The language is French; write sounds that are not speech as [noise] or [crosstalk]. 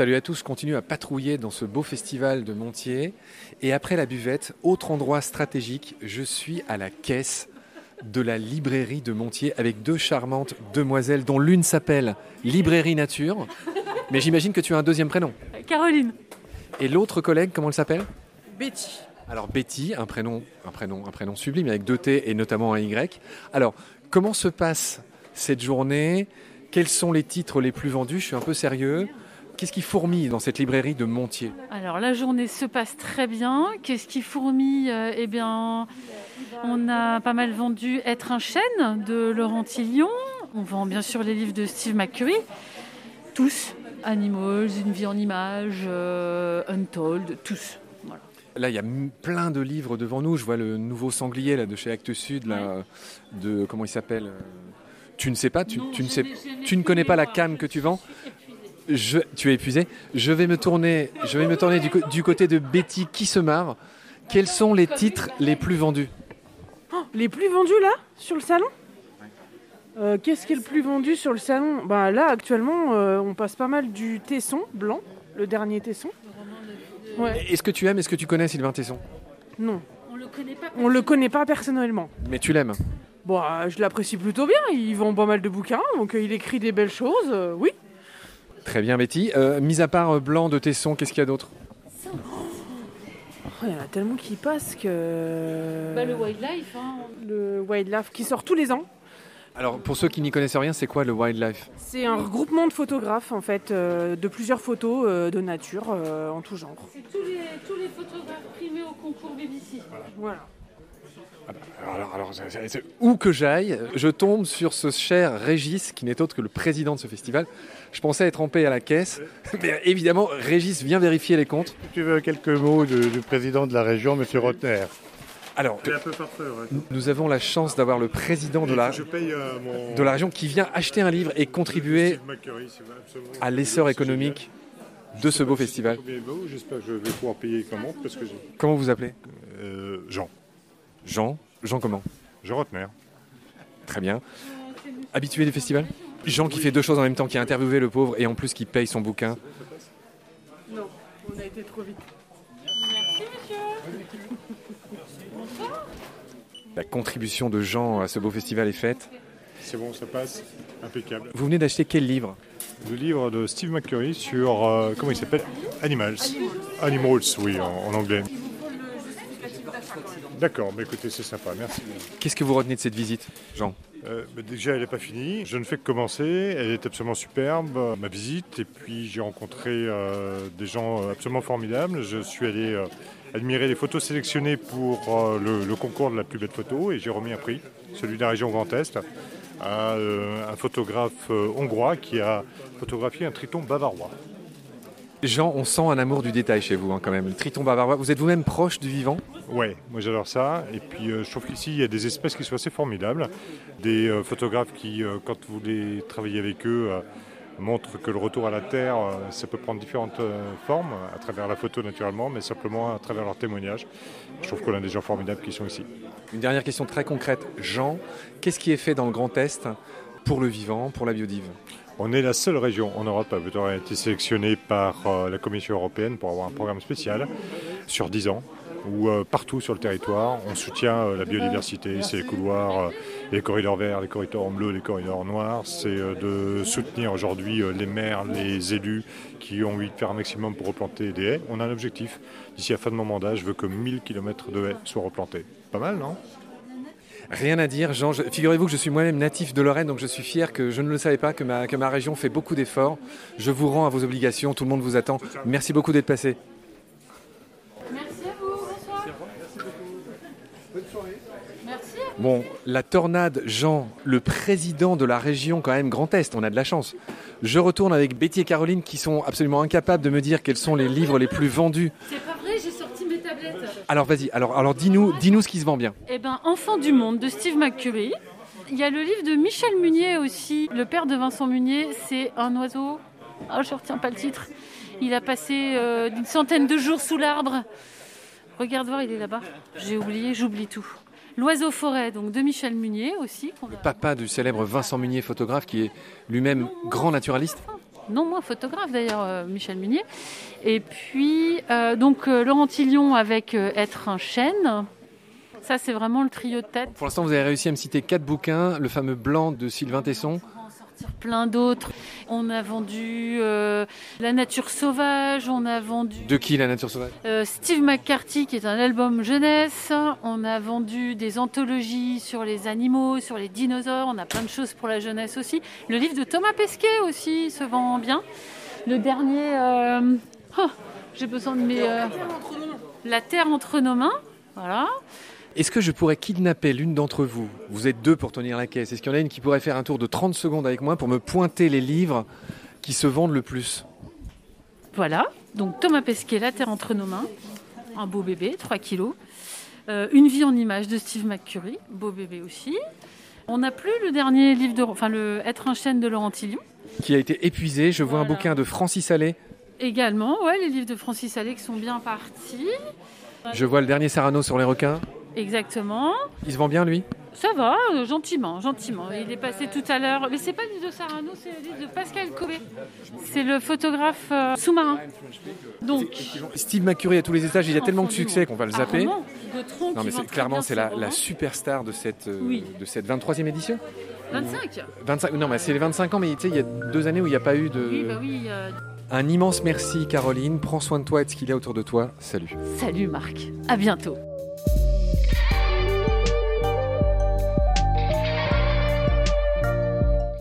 Salut à tous, continue à patrouiller dans ce beau festival de Montier. Et après la buvette, autre endroit stratégique, je suis à la caisse de la librairie de Montier avec deux charmantes demoiselles dont l'une s'appelle Librairie Nature. Mais j'imagine que tu as un deuxième prénom. Caroline. Et l'autre collègue, comment elle s'appelle? Betty. Alors Betty, un prénom, un prénom, un prénom sublime avec deux T et notamment un Y. Alors, comment se passe cette journée? Quels sont les titres les plus vendus? Je suis un peu sérieux. Qu'est-ce qui fourmille dans cette librairie de Montier? Alors la journée se passe très bien. Qu'est-ce qui fourmille? Eh bien, on a pas mal vendu Être un chêne de Laurent Tillion. On vend bien sûr les livres de Steve McCurry. Tous. Animals, Une vie en images, euh, Untold, tous. Voilà. Là, il y a plein de livres devant nous. Je vois le nouveau sanglier là, de chez Actes Sud, là, de comment il s'appelle? Tu ne sais pas, tu, tu ne sais, tu ne connais pas la cam que tu vends? Je, tu es épuisé. Je vais me tourner, je vais me tourner du, côté de Betty qui se marre. Quels sont les titres les plus vendus? Les plus vendus là, sur le salon? Euh, Qu'est-ce qui est le plus vendu sur le salon? Bah là, actuellement, euh, on passe pas mal du Tesson blanc, le dernier Tesson. Ouais, Est-ce que tu aimes, est-ce que tu connais Sylvain Tesson? Non, On le connaît pas. on le connaît pas personnellement. Mais tu l'aimes? Bon, euh, je l'apprécie plutôt bien, il vend pas mal de bouquins, donc euh, il écrit des belles choses, euh, oui. Très bien, Betty. Euh, mis à part euh, Blanc de Tesson, qu'est-ce qu'il y a d'autre? Oh, Il y en a tellement qui passent que... Bah, le wildlife. Hein. Le Wildlife qui sort tous les ans. Alors, pour ceux qui n'y connaissent rien, c'est quoi le wildlife? C'est un regroupement de photographes, en fait, euh, de plusieurs photos euh, de nature euh, en tout genre. C'est tous les, tous les photographes primés au concours BBC. Voilà. Alors, alors, alors, c'est- où que j'aille, je tombe sur ce cher Régis, qui n'est autre que le président de ce festival. Je pensais être en paix à la caisse, [laughs] mais évidemment, Régis vient vérifier les comptes. Tu veux quelques mots du, du président de la région, M. Rotner Alors, un peu farceur. nous avons la chance d'avoir le président de la, Je paye euh, mon. de la région qui vient acheter un livre et contribuer c'est absolument- à l'essor économique de ce beau festival. Combien beau, J'espère que je vais pouvoir payer comment parce que j'ai. Comment vous appelez? Euh, Jean. Jean Jean comment Jean Rotner. Très bien. Habitué du festival Jean qui fait deux choses en même temps, qui a interviewé le pauvre et en plus qui paye son bouquin. Non, on a été trop vite. Merci, monsieur. La contribution de Jean à ce beau festival est faite. C'est bon, ça passe. Impeccable. Vous venez d'acheter quel livre Le livre de Steve McCurry sur. euh, comment il s'appelle? Animals. Animals, oui, en, en anglais. D'accord, mais écoutez, c'est sympa, merci. Qu'est-ce que vous retenez de cette visite, Jean? Euh, bah, déjà, elle n'est pas finie. Je ne fais que commencer. Elle est absolument superbe, ma visite. Et puis, j'ai rencontré euh, des gens euh, absolument formidables. Je suis allé euh, admirer les photos sélectionnées pour le, le concours de la plus belle photo. Et j'ai remis un prix, celui de la région Grand Est, à un photographe hongrois qui a photographié un triton bavarois. Jean, on sent un amour du détail chez vous, hein, quand même. Le triton bavarois. Vous êtes vous-même proche du vivant? Ouais, moi j'adore ça. Et puis euh, je trouve qu'ici il y a des espèces qui sont assez formidables. Des euh, photographes qui, euh, quand vous les travaillez avec eux, montrent que le retour à la Terre, ça peut prendre différentes formes, à travers la photo naturellement, mais simplement à travers leur témoignage. Je trouve qu'on a des gens formidables qui sont ici. Une dernière question très concrète. Jean, qu'est-ce qui est fait dans le Grand Est pour le vivant, pour la biodive? On est la seule région en Europe à avoir été sélectionnée par la Commission européenne pour avoir un programme spécial sur 10 ans où euh, partout sur le territoire, on soutient euh, la biodiversité, c'est les couloirs, euh, les corridors verts, les corridors bleus, les corridors noirs, c'est de soutenir aujourd'hui les maires, les élus qui ont envie de faire un maximum pour replanter des haies. On a un objectif, d'ici à la fin de mon mandat, je veux que 1000 km de haies soient replantés. Pas mal, non? Rien à dire, Jean. Je- Figurez-vous que je suis moi-même natif de Lorraine, donc je suis fier que je ne le savais pas, que ma région fait beaucoup d'efforts. Je vous rends à vos obligations, tout le monde vous attend. Merci beaucoup d'être passé. Merci à vous. Bonsoir. Merci. Bon, la tornade, Jean, le président de la région quand même Grand Est, on a de la chance. Je retourne avec Betty et Caroline qui sont absolument incapables de me dire quels sont les livres les plus vendus. C'est pas vrai, j'ai sorti mes tablettes. Alors vas-y, alors, alors dis-nous dis-nous ce qui se vend bien. Eh ben, Enfant du monde de Steve McCurry. Il y a le livre de Michel Munier aussi, le père de Vincent Munier. C'est un oiseau. Ah, je retiens pas le titre. Il a passé euh, une centaine de jours sous l'arbre. Regarde voir, il est là-bas. J'ai oublié, j'oublie tout. L'oiseau forêt, donc de Michel Munier aussi. a- Papa du célèbre Vincent Munier, photographe, qui est lui-même grand naturaliste. non moins photographe d'ailleurs, euh, Michel Munier. Et puis, euh, donc, euh, Laurent Tillion avec Être un chêne. Ça, c'est vraiment le trio de tête. Pour l'instant, vous avez réussi à me citer quatre bouquins. Le fameux Blanc de Sylvain Tesson. Sortir plein d'autres. On a vendu euh, La nature sauvage, on a vendu De qui la nature sauvage? euh, Steve McCarthy, qui est un album jeunesse. On a vendu des anthologies sur les animaux, sur les dinosaures. On a plein de choses pour la jeunesse aussi. Le livre de Thomas Pesquet aussi se vend bien. Le dernier, euh, oh, j'ai besoin de mes. euh, La terre entre nos mains. Voilà. Est-ce que je pourrais kidnapper l'une d'entre vous? Vous êtes deux pour tenir la caisse. Est-ce qu'il y en a une qui pourrait faire un tour de 30 secondes avec moi pour me pointer les livres qui se vendent le plus? Voilà. Donc Thomas Pesquet, La terre entre nos mains. Un beau bébé, 3 kilos. Euh, Une vie en images de Steve McCurry. Beau bébé aussi. On n'a plus le dernier livre de. Enfin, le Être un chêne de Laurent Tillion. Qui a été épuisé. Je vois un bouquin de Francis Allais. Également, ouais, les livres de Francis Allais qui sont bien partis. Je vois le dernier Sarano sur les requins. Exactement. Il se vend bien, lui? Ça va, euh, gentiment, gentiment. Il est passé tout à l'heure. Mais c'est pas le livre de Sarano, c'est le livre de Pascal Cobé. C'est le photographe euh, sous-marin. Donc. Steve McCurry à tous les étages. Il a tellement de succès qu'on va le Ah, zapper. Gautron Non, mais c'est, clairement, c'est la, la superstar de cette, euh, Oui. de cette 23e édition. 25 25, non, mais c'est les 25 ans, mais tu sais, il y a deux années où il n'y a pas eu de. Oui, bah oui. euh, Un immense merci, Caroline. Prends soin de toi et de ce qu'il y a autour de toi. Salut. Salut Marc. À bientôt.